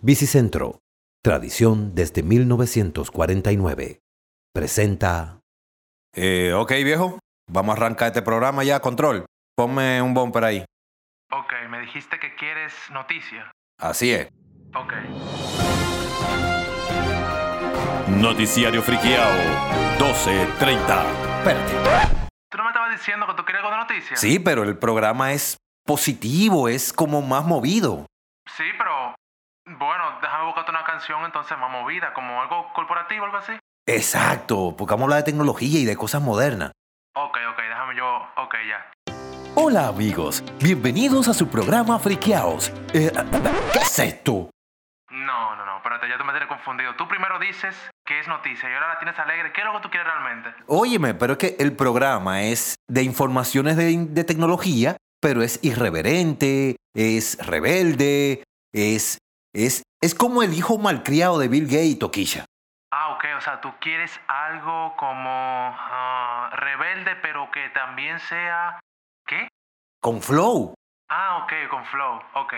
Bicicentro, tradición desde 1949. Presenta... Eh, ok, viejo. Vamos a arrancar este programa ya, control. Ponme un bumper ahí. Ok, me dijiste que quieres noticia. Así es. Ok. Noticiario Friqueado, 12.30. Espérate. ¿Tú no me estabas diciendo que tú querías algo de noticia? Sí, pero el programa es positivo, es como más movido. Sí, pero... Bueno, déjame buscarte una canción entonces más movida, como algo corporativo, algo así. Exacto, porque vamos a hablar de tecnología y de cosas modernas. Ok, ok, déjame yo... Ok, ya. Hola amigos, bienvenidos a su programa Friqueaos. Eh, ¿Qué es esto? No, no, no, espérate, ya tú me tienes confundido. Tú primero dices que es noticia y ahora la tienes alegre. ¿Qué es lo que tú quieres realmente? Óyeme, pero es que el programa es de informaciones de, de tecnología, pero es irreverente, es rebelde, es, es, es como el hijo malcriado de Bill Gates, Toquilla. Ah, ok, o sea, tú quieres algo como ah, rebelde, pero que también sea... ¿Qué? Con flow. Ah, ok, con flow, ok.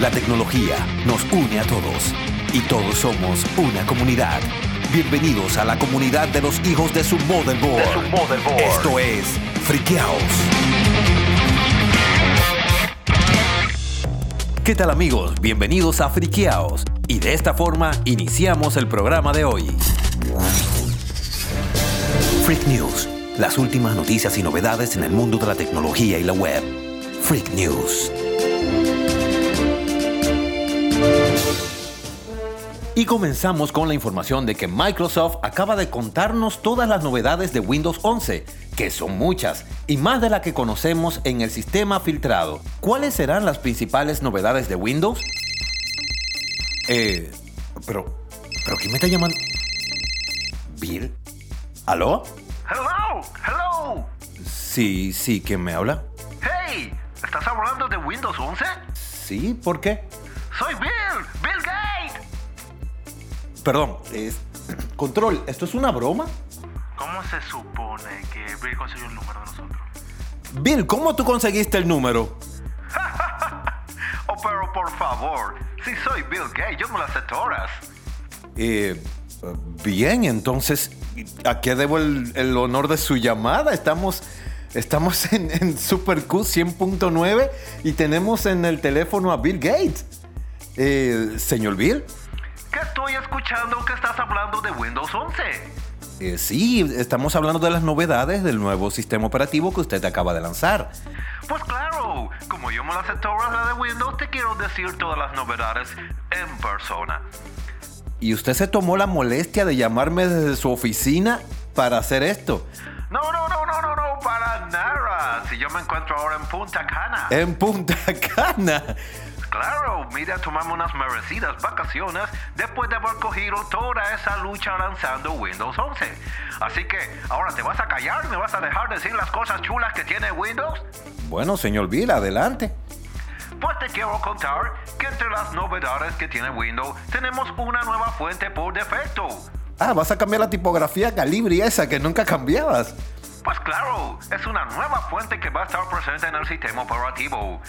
La tecnología nos une a todos y todos somos una comunidad. Bienvenidos a la comunidad de los hijos de su motherboard. Esto es Friqueaos. ¿Qué tal amigos? Bienvenidos a Friqueaos. Y de esta forma iniciamos el programa de hoy. Freak News. Las últimas noticias y novedades en el mundo de la tecnología y la web. Freak News. Y comenzamos con la información de que Microsoft acaba de contarnos todas las novedades de Windows 11, que son muchas, y más de las que conocemos en el sistema filtrado. ¿Cuáles serán las principales novedades de Windows? Eh, pero, pero ¿quién me está llamando? ¿Bill? ¿Aló? Hello, hello. Sí, sí, ¿quién me habla? Hey, ¿estás hablando de Windows 11? Sí, ¿por qué? Soy Bill, Bill Gates. Perdón, es... Control, ¿esto es una broma? ¿Cómo se supone que Bill consiguió el número de nosotros? Bill, ¿cómo tú conseguiste el número? Oh, pero por favor, si soy Bill Gates, yo me las sé todas. Eh, bien, entonces, ¿a qué debo el, el honor de su llamada? Estamos, estamos en, en Super Q 100.9 y tenemos en el teléfono a Bill Gates. Eh, señor Bill, Que estoy escuchando que estás hablando de Windows 11. Eh, sí, estamos hablando de las novedades del nuevo sistema operativo que usted acaba de lanzar. Pues claro, como yo me las sé todas la de Windows, te quiero decir todas las novedades en persona. Y usted se tomó la molestia de llamarme desde su oficina para hacer esto. No, no, no, no, no, no, para nada. Si yo me encuentro ahora en Punta Cana. En Punta Cana. Claro, mira, tomamos unas merecidas vacaciones después de haber cogido toda esa lucha lanzando Windows 11. Así que, ¿ahora te vas a callar me vas a dejar decir las cosas chulas que tiene Windows? Bueno, señor Bill, adelante. Pues te quiero contar que entre las novedades que tiene Windows tenemos una nueva fuente por defecto. Ah, vas a cambiar la tipografía Calibri esa que nunca cambiabas. Pues claro, es una nueva fuente que va a estar presente en el sistema operativo.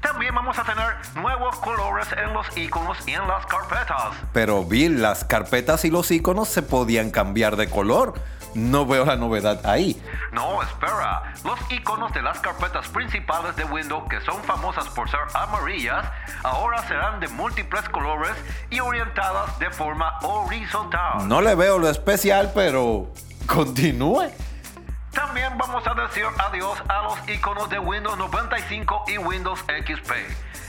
También vamos a tener nuevos colores en los iconos y en las carpetas. Pero Bill, las carpetas y los iconos se podían cambiar de color. No veo la novedad ahí. No, espera. Los iconos de las carpetas principales de Windows, que son famosas por ser amarillas, ahora serán de múltiples colores y orientadas de forma horizontal. No le veo lo especial, pero continúe. También vamos a decir adiós a los iconos de Windows 95 y Windows XP.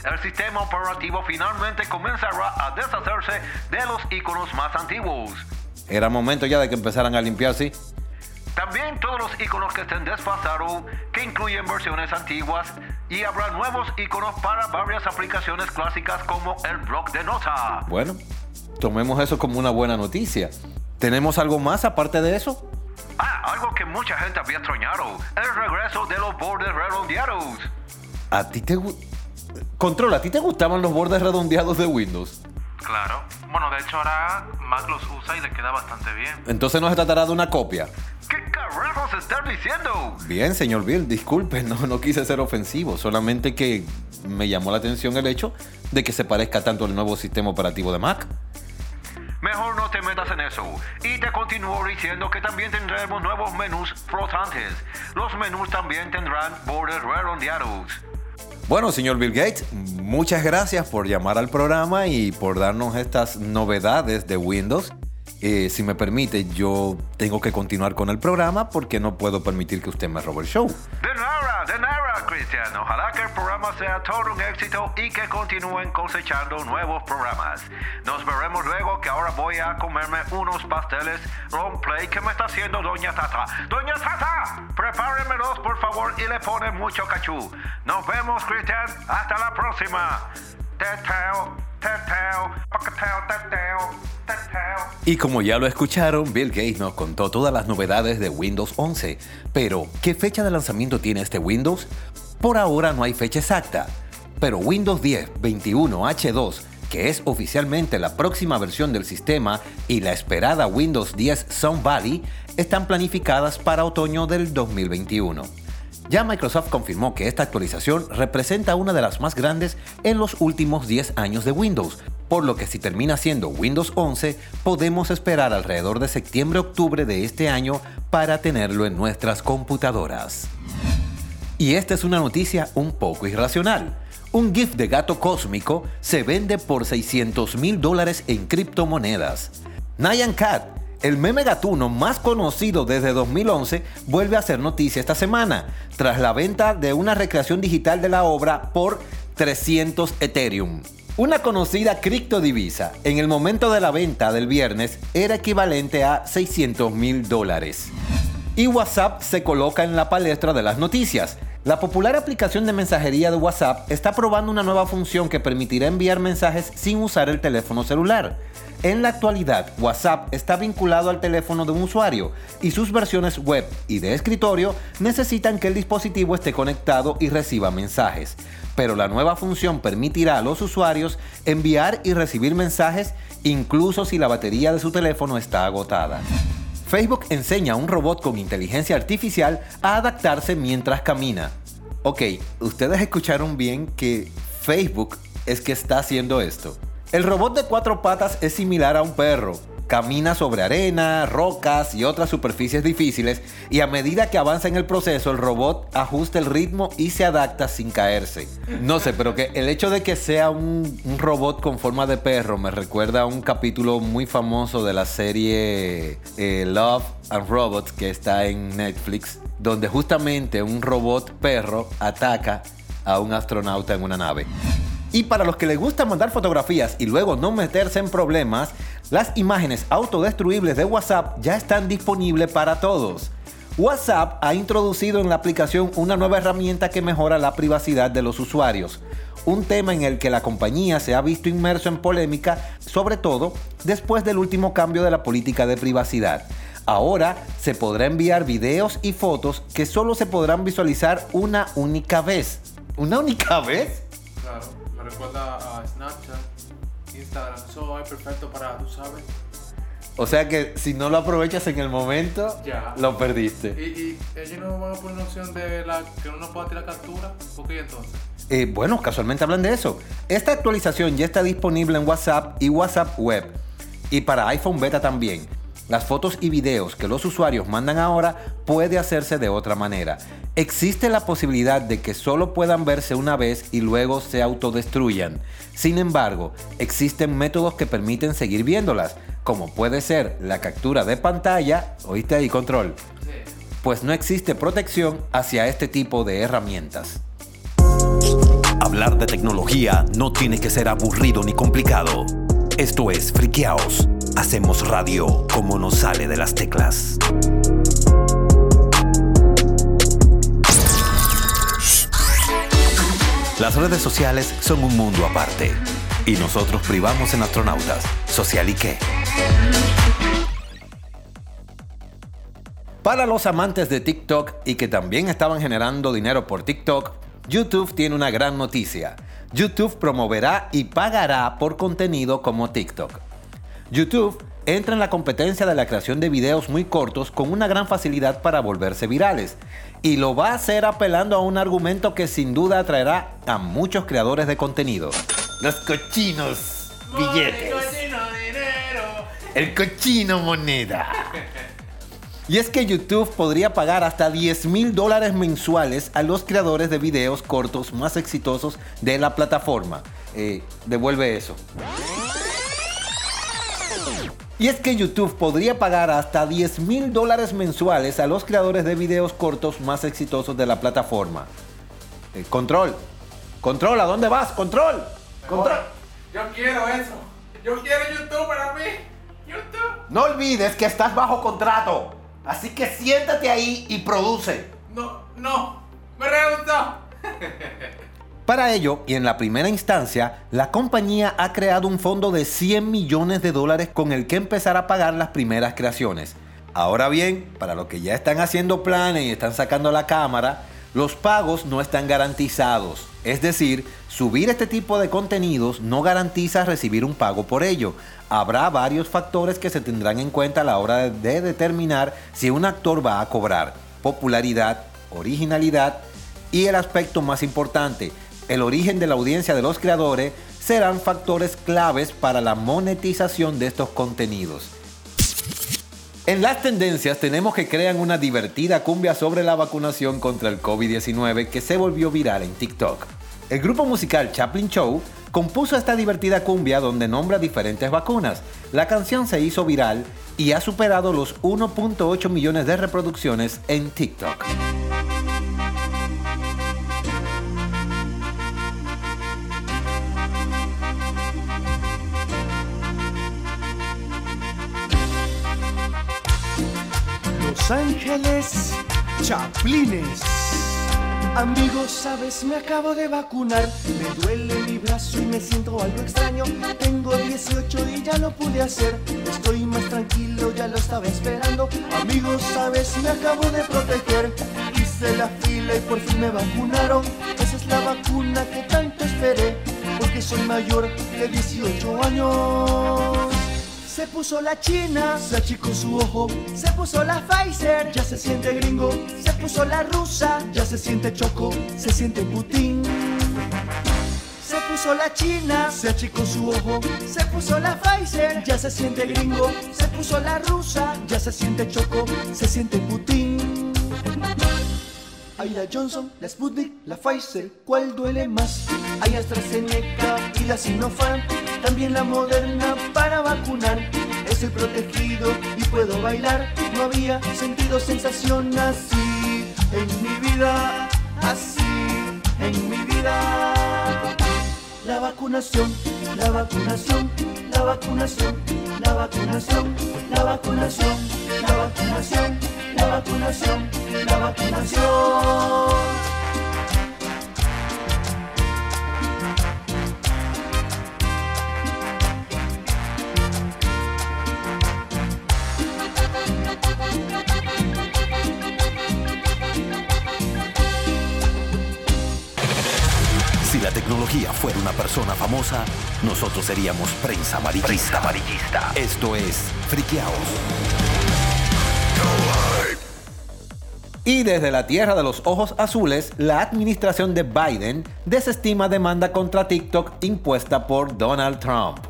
El sistema operativo finalmente comenzará a deshacerse de los iconos más antiguos. Era momento ya de que empezaran a limpiar, sí. También todos los iconos que estén desfasados, que incluyen versiones antiguas, y habrá nuevos iconos para varias aplicaciones clásicas como el bloc de nota. Bueno, tomemos eso como una buena noticia. ¿Tenemos algo más aparte de eso? Ah, algo que mucha gente había extrañado, el regreso de los bordes redondeados. ¿A ti te Control, ¿a ti te gustaban los bordes redondeados de Windows? Claro. Bueno, de hecho ahora Mac los usa y le queda bastante bien. Entonces no se tratará de una copia. ¿Qué carajos estás diciendo? Bien, señor Bill, disculpe, no, no quise ser ofensivo, solamente que me llamó la atención el hecho de que se parezca tanto al nuevo sistema operativo de Mac. Mejor no te metas en eso. Y te continúo diciendo que también tendremos nuevos menús flotantes. Los menús también tendrán bordes redondeados. Bueno, señor Bill Gates, muchas gracias por llamar al programa y por darnos estas novedades de Windows. Eh, si me permite, yo tengo que continuar con el programa porque no puedo permitir que usted me robe el show. De nada, de nada, Cristian. Ojalá que el programa sea todo un éxito y que continúen cosechando nuevos programas. Nos veremos luego que ahora voy a comerme unos pasteles play que me está haciendo Doña Tata. Doña Tata, prepáremelos por favor y le pone mucho cachú. Nos vemos, Cristian. Hasta la próxima. Teteo, teteo, teteo, teteo. Y como ya lo escucharon, Bill Gates nos contó todas las novedades de Windows 11. Pero, ¿qué fecha de lanzamiento tiene este Windows? Por ahora no hay fecha exacta, pero Windows 10 21H2, que es oficialmente la próxima versión del sistema, y la esperada Windows 10 Sun Valley, están planificadas para otoño del 2021. Ya Microsoft confirmó que esta actualización representa una de las más grandes en los últimos 10 años de Windows, por lo que si termina siendo Windows 11, podemos esperar alrededor de septiembre-octubre de este año para tenerlo en nuestras computadoras. Y esta es una noticia un poco irracional. Un GIF de gato cósmico se vende por 600 mil dólares en criptomonedas. Nyan Cat, el meme gatuno más conocido desde 2011, vuelve a hacer noticia esta semana, tras la venta de una recreación digital de la obra por 300 Ethereum. Una conocida criptodivisa en el momento de la venta del viernes era equivalente a 600 mil dólares. Y WhatsApp se coloca en la palestra de las noticias. La popular aplicación de mensajería de WhatsApp está probando una nueva función que permitirá enviar mensajes sin usar el teléfono celular. En la actualidad, WhatsApp está vinculado al teléfono de un usuario y sus versiones web y de escritorio necesitan que el dispositivo esté conectado y reciba mensajes. Pero la nueva función permitirá a los usuarios enviar y recibir mensajes incluso si la batería de su teléfono está agotada. Facebook enseña a un robot con inteligencia artificial a adaptarse mientras camina. Ok, ustedes escucharon bien que Facebook es que está haciendo esto. El robot de cuatro patas es similar a un perro. Camina sobre arena, rocas y otras superficies difíciles y a medida que avanza en el proceso el robot ajusta el ritmo y se adapta sin caerse. No sé, pero que el hecho de que sea un, robot con forma de perro me recuerda a un capítulo muy famoso de la serie eh, Love and Robots que está en Netflix, donde justamente un robot perro ataca a un astronauta en una nave. Y para los que les gusta mandar fotografías y luego no meterse en problemas, las imágenes autodestruibles de WhatsApp ya están disponibles para todos. WhatsApp ha introducido en la aplicación una nueva herramienta que mejora la privacidad de los usuarios, un tema en el que la compañía se ha visto inmerso en polémica, sobre todo después del último cambio de la política de privacidad. Ahora se podrá enviar videos y fotos que solo se podrán visualizar una única vez. ¿Una única vez? Claro, recuerda a Snapchat, Instagram. Eso es perfecto para, tú sabes. O sea que si no lo aprovechas en el momento, Ya. lo perdiste. Y, y ellos no van a poner una opción de la que uno pueda tirar captura. ¿Por qué entonces? Eh, bueno, casualmente hablan de eso. Esta actualización ya está disponible en WhatsApp y WhatsApp Web. Y para iPhone Beta también. Las fotos y videos que los usuarios mandan ahora puede hacerse de otra manera. Existe la posibilidad de que solo puedan verse una vez y luego se autodestruyan. Sin embargo, existen métodos que permiten seguir viéndolas, como puede ser la captura de pantalla, oíste ahí control, pues no existe protección hacia este tipo de herramientas. Hablar de tecnología no tiene que ser aburrido ni complicado. Esto es Friqueaos. Hacemos radio como nos sale de las teclas. Las redes sociales son un mundo aparte. Y nosotros privamos en astronautas. ¿Social y qué? Para los amantes de TikTok y que también estaban generando dinero por TikTok, YouTube tiene una gran noticia. YouTube promoverá y pagará por contenido como TikTok. YouTube entra en la competencia de la creación de videos muy cortos con una gran facilidad para volverse virales. Y lo va a hacer apelando a un argumento que sin duda atraerá a muchos creadores de contenido. Los cochinos billetes. El cochino moneda. Y es que YouTube podría pagar hasta 10 mil dólares mensuales a los creadores de videos cortos más exitosos de la plataforma. Eh, devuelve eso. Y es que YouTube podría pagar hasta 10 mil dólares mensuales a los creadores de videos cortos más exitosos de la plataforma. Eh, control. Control, ¿a dónde vas? Control. Control. Yo quiero eso. Yo quiero YouTube para mí. YouTube. No olvides que estás bajo contrato. Así que siéntate ahí y produce. No, no. Me rehusó. Para ello, y en la primera instancia, la compañía ha creado un fondo de 100 millones de dólares con el que empezar a pagar las primeras creaciones. Ahora bien, para los que ya están haciendo planes y están sacando la cámara, los pagos no están garantizados. Es decir, subir este tipo de contenidos no garantiza recibir un pago por ello. Habrá varios factores que se tendrán en cuenta a la hora de determinar si un actor va a cobrar. Popularidad, originalidad y el aspecto más importante, el origen de la audiencia de los creadores serán factores claves para la monetización de estos contenidos. En las tendencias tenemos que crean una divertida cumbia sobre la vacunación contra el COVID-19 que se volvió viral en TikTok. El grupo musical Chaplin Show compuso esta divertida cumbia donde nombra diferentes vacunas. La canción se hizo viral y ha superado los 1.8 millones de reproducciones en TikTok. Ángeles Chaplines. Amigos, sabes, me acabo de vacunar. Me duele mi brazo y me siento algo extraño. Tengo 18 y ya lo pude hacer. Estoy más tranquilo, ya lo estaba esperando. Amigos, sabes, me acabo de proteger. Hice la fila y por fin me vacunaron. Esa es la vacuna que tanto esperé. Porque soy mayor de 18 años. Se puso la china, se achicó su ojo. Se puso la Pfizer, ya se siente gringo. Se puso la rusa, ya se siente choco. Se siente Putin. Se puso la china, se achicó su ojo. Se puso la Pfizer, ya se siente gringo. Se puso la rusa, ya se siente choco. Se siente Putin. Hay la Johnson, la Sputnik, la Pfizer, ¿cuál duele más? Hay AstraZeneca y la Sinopharm, también la Moderna para vacunar. Estoy protegido y puedo bailar. No había sentido sensación así en mi vida, así en mi vida. La vacunación, la vacunación, la vacunación, la vacunación, la vacunación, la vacunación, la vacunación, la vacunación. Si la tecnología fuera una persona famosa, nosotros seríamos prensa amarillista. amarillista. Esto es Friqueaos. Y desde la tierra de los ojos azules, la administración de Biden desestima demanda contra TikTok impuesta por Donald Trump.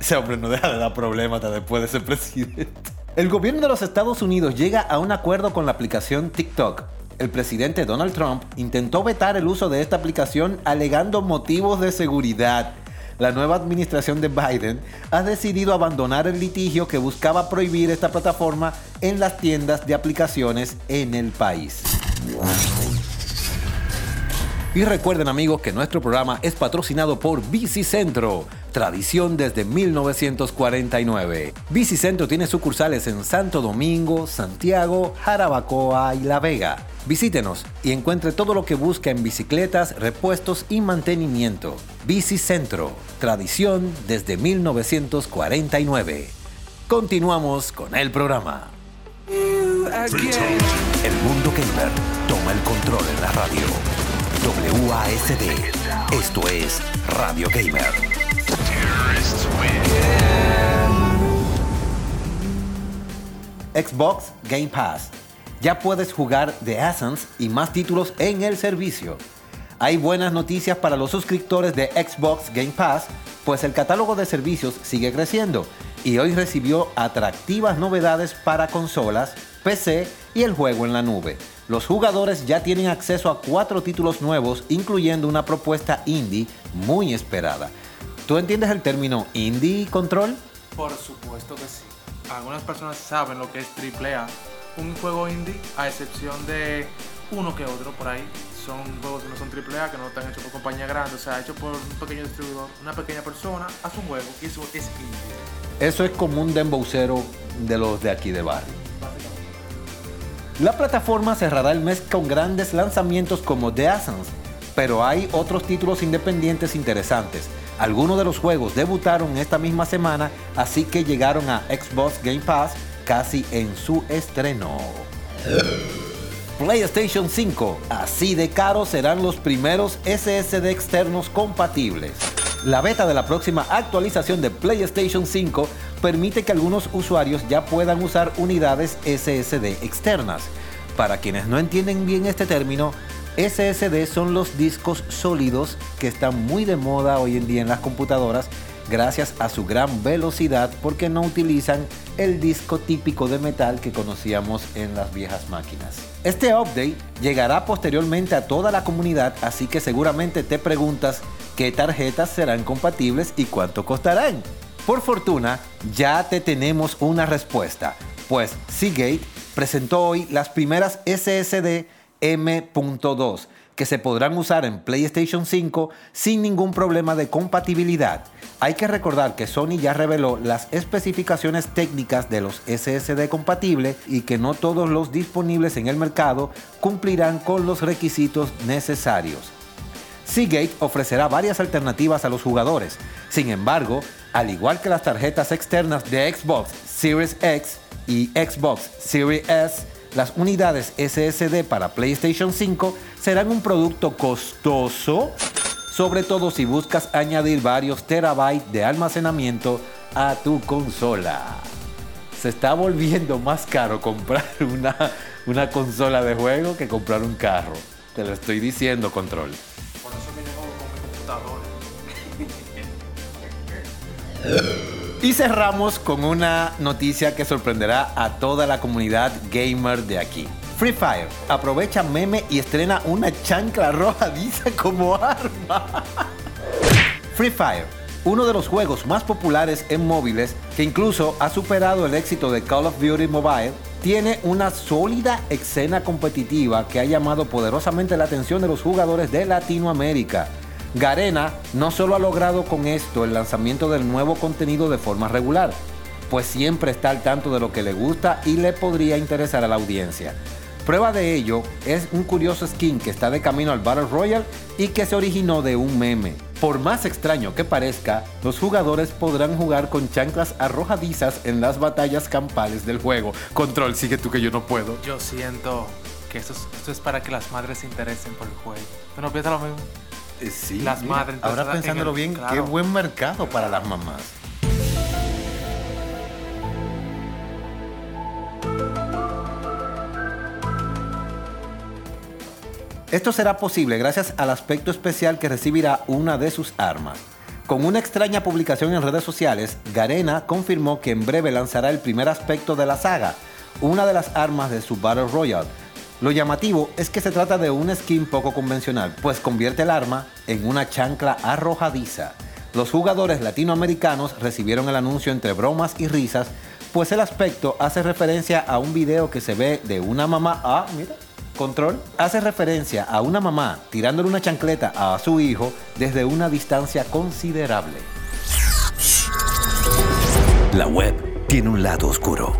Ese hombre no deja de dar problemas hasta después de ser presidente. El gobierno de los Estados Unidos llega a un acuerdo con la aplicación TikTok. El presidente Donald Trump intentó vetar el uso de esta aplicación alegando motivos de seguridad. La nueva administración de Biden ha decidido abandonar el litigio que buscaba prohibir esta plataforma en las tiendas de aplicaciones en el país. Y recuerden amigos que nuestro programa es patrocinado por Bicicentro, tradición desde 1949. Bicicentro tiene sucursales en Santo Domingo, Santiago, Jarabacoa y La Vega. Visítenos y encuentre todo lo que busca en bicicletas, repuestos y mantenimiento. Bicicentro, tradición desde 1949. Continuamos con el programa. El mundo gamer toma el control en la radio. WASD, Esto es Radio Gamer. Xbox Game Pass. Ya puedes jugar The Ascens y más títulos en el servicio. Hay buenas noticias para los suscriptores de Xbox Game Pass, pues el catálogo de servicios sigue creciendo y hoy recibió atractivas novedades para consolas, PC y el juego en la nube. Los jugadores ya tienen acceso a cuatro títulos nuevos, incluyendo una propuesta indie muy esperada. ¿Tú entiendes el término indie control? Por supuesto que sí. Algunas personas saben lo que es AAA. Un juego indie, a excepción de uno que otro por ahí, son juegos que no son AAA, que no están hechos por compañía grande, o sea, hechos por un pequeño distribuidor, una pequeña persona, hace un juego y eso es indie. Eso es como un dembowcero de los de aquí de barrio. La plataforma cerrará el mes con grandes lanzamientos como The pero hay otros títulos independientes interesantes. Algunos de los juegos debutaron esta misma semana, así que llegaron a Xbox Game Pass casi en su estreno. PlayStation 5. Así de caros serán los primeros SSD externos compatibles. La beta de la próxima actualización de PlayStation 5 permite que algunos usuarios ya puedan usar unidades SSD externas. Para quienes no entienden bien este término, SSD son los discos sólidos que están muy de moda hoy en día en las computadoras gracias a su gran velocidad porque no utilizan el disco típico de metal que conocíamos en las viejas máquinas. Este update llegará posteriormente a toda la comunidad, así que seguramente te preguntas qué tarjetas serán compatibles y cuánto costarán. Por fortuna, ya te tenemos una respuesta, pues Seagate presentó hoy las primeras SSD M.2 que se podrán usar en PlayStation 5 sin ningún problema de compatibilidad. Hay que recordar que Sony ya reveló las especificaciones técnicas de los SSD compatibles y que no todos los disponibles en el mercado cumplirán con los requisitos necesarios. Seagate ofrecerá varias alternativas a los jugadores. Sin embargo, al igual que las tarjetas externas de Xbox Series X y Xbox Series S, las unidades SSD para PlayStation 5 serán un producto costoso, sobre todo si buscas añadir varios terabytes de almacenamiento a tu consola. Se está volviendo más caro comprar una, una consola de juego que comprar un carro. Te lo estoy diciendo, control. Y cerramos con una noticia que sorprenderá a toda la comunidad gamer de aquí. Free Fire aprovecha meme y estrena una chancla arrojadiza como arma. Free Fire, uno de los juegos más populares en móviles que incluso ha superado el éxito de Call of Duty Mobile, tiene una sólida escena competitiva que ha llamado poderosamente la atención de los jugadores de Latinoamérica. Garena no solo ha logrado con esto el lanzamiento del nuevo contenido de forma regular, pues siempre está al tanto de lo que le gusta y le podría interesar a la audiencia. Prueba de ello es un curioso skin que está de camino al Battle Royale y que se originó de un meme. Por más extraño que parezca, los jugadores podrán jugar con chanclas arrojadizas en las batallas campales del juego. Control, sigue tú que yo no puedo. Yo siento que esto es, para que las madres se interesen por el juego. ¿Tú no piensas lo mismo? Eh, sí, Las mira, madres, Ahora en pensándolo el- bien, claro. qué buen mercado para las mamás. Esto será posible gracias al aspecto especial que recibirá una de sus armas. Con una extraña publicación en redes sociales, Garena confirmó que en breve lanzará el primer aspecto de la saga, una de las armas de su Battle Royale. Lo llamativo es que se trata de un skin poco convencional, pues convierte el arma en una chancla arrojadiza. Los jugadores latinoamericanos recibieron el anuncio entre bromas y risas, pues el aspecto hace referencia a un video que se ve de una mamá. Ah, mira, control. Hace referencia a una mamá tirándole una chancleta a su hijo desde una distancia considerable. La web tiene un lado oscuro.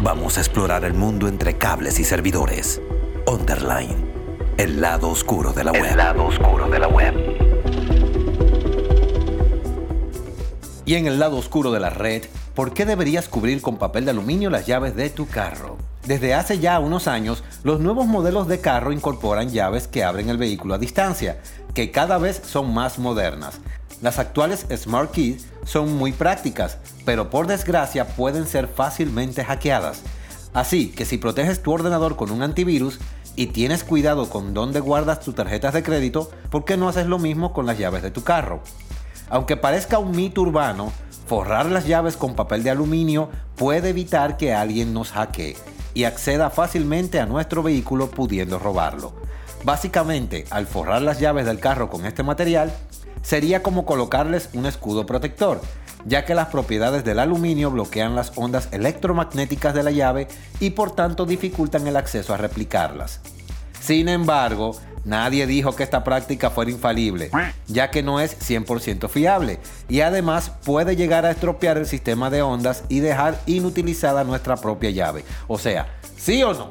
Vamos a explorar el mundo entre cables y servidores. Underline. El lado oscuro de la web. El lado oscuro de la web. Y en el lado oscuro de la red, ¿por qué deberías cubrir con papel de aluminio las llaves de tu carro? Desde hace ya unos años, los nuevos modelos de carro incorporan llaves que abren el vehículo a distancia. que cada vez son más modernas. Las actuales Smart Keys son muy prácticas, pero por desgracia pueden ser fácilmente hackeadas. Así que si proteges tu ordenador con un antivirus y tienes cuidado con dónde guardas tus tarjetas de crédito, ¿por qué no haces lo mismo con las llaves de tu carro? Aunque parezca un mito urbano, forrar las llaves con papel de aluminio puede evitar que alguien nos hackee y acceda fácilmente a nuestro vehículo pudiendo robarlo. Básicamente, al forrar las llaves del carro con este material, sería como colocarles un escudo protector, ya que las propiedades del aluminio bloquean las ondas electromagnéticas de la llave y por tanto dificultan el acceso a replicarlas. Sin embargo, nadie dijo que esta práctica fuera infalible, ya que no es 100% fiable y además puede llegar a estropear el sistema de ondas y dejar inutilizada nuestra propia llave. O sea, ¿sí o no?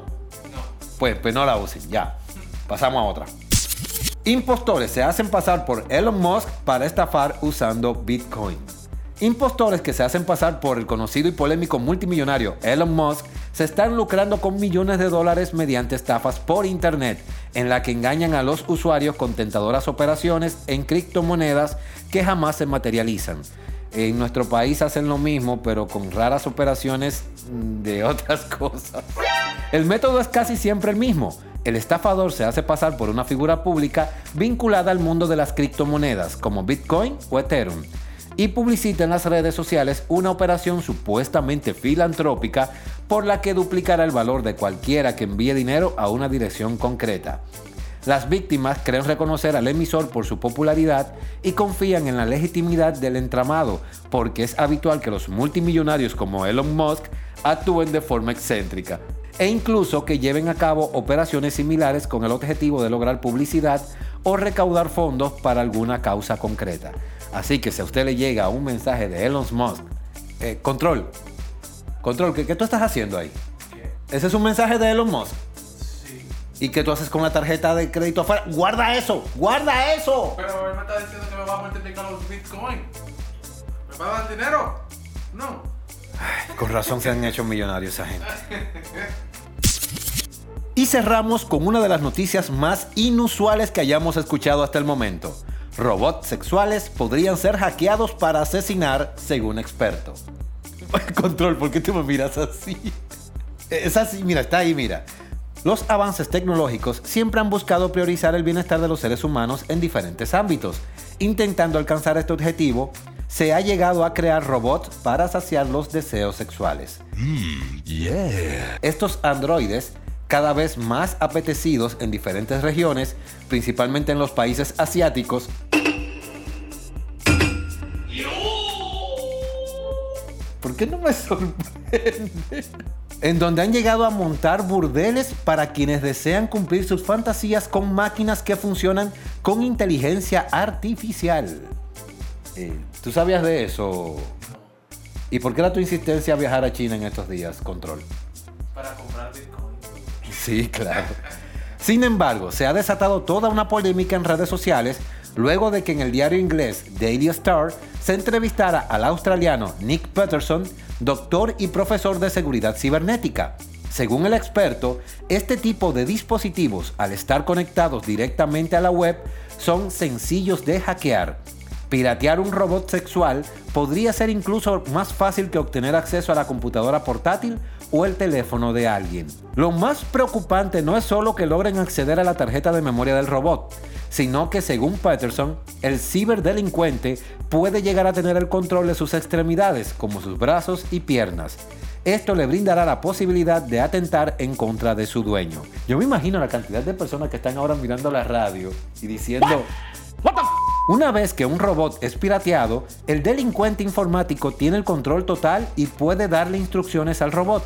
Pues, pues no la usen, ya. Pasamos a otra. Impostores se hacen pasar por Elon Musk para estafar usando Bitcoin. Impostores que se hacen pasar por el conocido y polémico multimillonario Elon Musk se están lucrando con millones de dólares mediante estafas por Internet, en la que engañan a los usuarios con tentadoras operaciones en criptomonedas que jamás se materializan. En nuestro país hacen lo mismo, pero con raras operaciones de otras cosas. El método es casi siempre el mismo. El estafador se hace pasar por una figura pública vinculada al mundo de las criptomonedas, como Bitcoin o Ethereum, y publicita en las redes sociales una operación supuestamente filantrópica por la que duplicará el valor de cualquiera que envíe dinero a una dirección concreta. Las víctimas creen reconocer al emisor por su popularidad y confían en la legitimidad del entramado, porque es habitual que los multimillonarios como Elon Musk actúen de forma excéntrica e incluso que lleven a cabo operaciones similares con el objetivo de lograr publicidad o recaudar fondos para alguna causa concreta. Así que si a usted le llega un mensaje de Elon Musk, eh, control, control, ¿qué, ¿qué, tú estás haciendo ahí? Ese es un mensaje de Elon Musk. Sí. ¿Y qué tú haces con la tarjeta de crédito afuera? ¡Guarda eso! ¡Guarda eso! Pero él me está diciendo que me va a multiplicar los bitcoins. ¿Me va a dar dinero? No. Con razón se han hecho millonarios esa gente. Y cerramos con una de las noticias más inusuales que hayamos escuchado hasta el momento. Robots sexuales podrían ser hackeados para asesinar, según experto. Control, ¿por qué tú me miras así? Es así, mira, está ahí, mira. Los avances tecnológicos siempre han buscado priorizar el bienestar de los seres humanos en diferentes ámbitos. Intentando alcanzar este objetivo, se ha llegado a crear robots para saciar los deseos sexuales. Estos androides, cada vez más apetecidos en diferentes regiones, principalmente en los países asiáticos, ¿Por qué no me sorprende? En donde han llegado a montar burdeles para quienes desean cumplir sus fantasías con máquinas que funcionan con inteligencia artificial. Eh, ¿Tú sabías de eso? ¿Y por qué era tu insistencia a viajar a China en estos días, Control? Sí, claro. Sin embargo, se ha desatado toda una polémica en redes sociales luego de que en el diario inglés Daily Star se entrevistara al australiano Nick Peterson, doctor y profesor de seguridad cibernética. Según el experto, este tipo de dispositivos, al estar conectados directamente a la web, son sencillos de hackear. Piratear un robot sexual podría ser incluso más fácil que obtener acceso a la computadora portátil o el teléfono de alguien. Lo más preocupante no es solo que logren acceder a la tarjeta de memoria del robot, sino que según Patterson, el ciberdelincuente puede llegar a tener el control de sus extremidades, como sus brazos y piernas. Esto le brindará la posibilidad de atentar en contra de su dueño. Yo me imagino la cantidad de personas que están ahora mirando la radio y diciendo, una vez que un robot es pirateado, el delincuente informático tiene el control total y puede darle instrucciones al robot.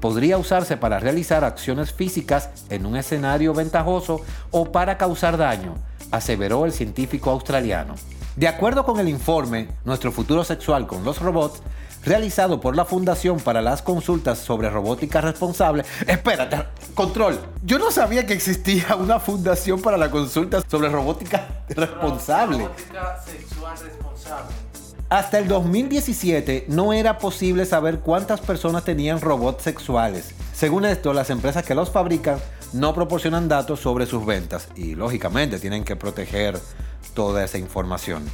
Podría usarse para realizar acciones físicas en un escenario ventajoso o para causar daño, aseveró el científico australiano. De acuerdo con el informe Nuestro futuro sexual con los robots, realizado por la Fundación para las Consultas sobre Robótica Responsable. Espérate, control. Yo no sabía que existía una fundación para la consulta sobre robótica responsable. Robótica sexual responsable. Hasta el 2017 no era posible saber cuántas personas tenían robots sexuales. Según esto, las empresas que los fabrican no proporcionan datos sobre sus ventas y lógicamente tienen que proteger toda esa información.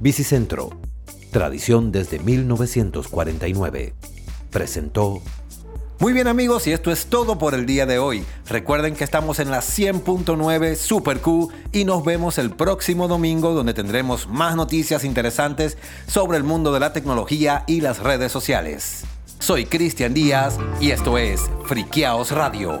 Bicicentro, tradición desde 1949, presentó muy bien amigos, y esto es todo por el día de hoy. Recuerden que estamos en la 100.9 Super Q y nos vemos el próximo domingo donde tendremos más noticias interesantes sobre el mundo de la tecnología y las redes sociales. Soy Cristian Díaz y esto es Friqueaos Radio.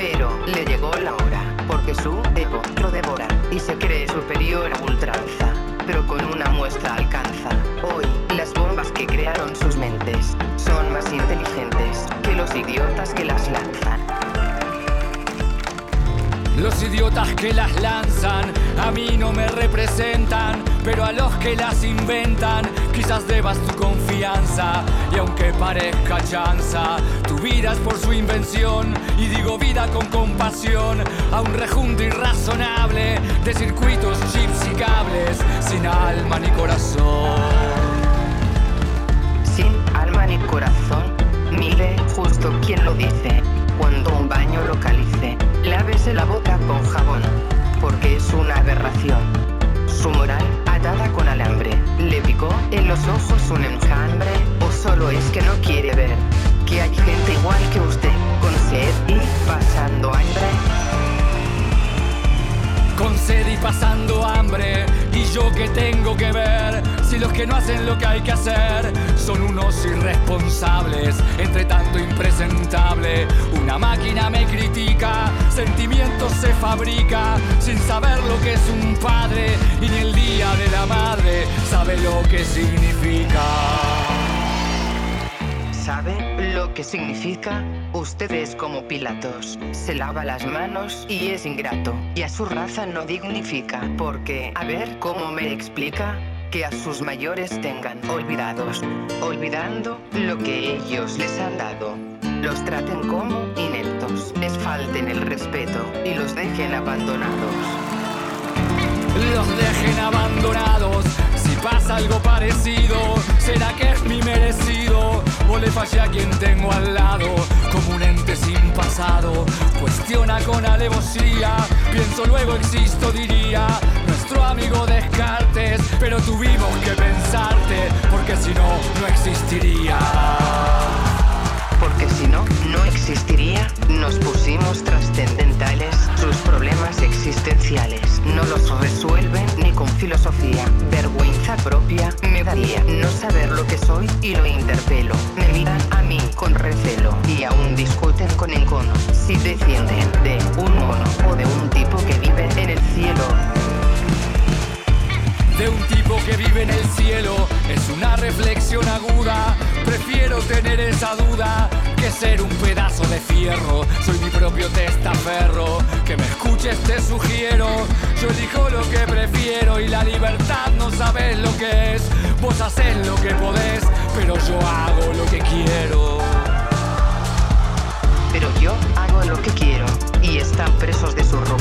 Pero le llegó la hora, porque su ego lo devora y se cree superior a ultranza. Pero con una muestra alcanza. Hoy, las bombas que crearon sus mentes son más inteligentes que los idiotas que las lanzan. Los idiotas que las lanzan a mí no me representan, pero a los que las inventan quizás debas tu confianza. Y aunque parezca chanza, tu vida es por su invención. Y digo vida con compasión a un rejunto irrazonable de circuitos, chips y cables sin alma ni corazón. Sin alma ni corazón, mire justo quien lo dice. Cuando un baño localice, lávese la boca con jabón, porque es una aberración. Su moral con le picó en los ojos un enjambre, o solo es que no quiere ver que hay gente igual que usted, con sed y pasando hambre. con sed y pasando hambre. Y yo que tengo que ver si los que no hacen lo que hay que hacer son unos irresponsables, entre tanto impresentable. Una máquina me critica, sentimientos se fabrica sin saber lo que es un padre y ni el día de la madre sabe lo que significa. ¿Sabe lo que significa? Usted es como Pilatos. Se lava las manos y es ingrato. Y a su raza no dignifica. Porque, a ver cómo me explica que a sus mayores tengan olvidados. Olvidando lo que ellos les han dado. Los traten como ineptos. Les falten el respeto y los dejen abandonados. los dejen abandonados. Si pasa algo parecido, será que es mi merecido. O le fallé a quien tengo al lado, como un ente sin pasado. Cuestiona con alevosía, pienso luego existo, diría. Tuvimos que pensarte, porque si no, no existiría. Porque si no, no existiría. Nos pusimos trascendentales. Sus problemas existenciales no los resuelven ni con filosofía. Vergüenza propia me daría no saber lo que soy y lo interpelo. Me miran a mí con recelo y aún discuten con encono. Si descienden de un mono o de un tipo que vive en el cielo. De un tipo que vive en el cielo es una reflexión aguda. Prefiero tener esa duda que ser un pedazo de fierro. Soy mi propio testaferro. Que me escuches te sugiero. Yo elijo lo que prefiero y la libertad no sabes lo que es. Vos haces lo que podés, pero yo hago lo que quiero. Pero yo hago lo que quiero y están presos de su rutina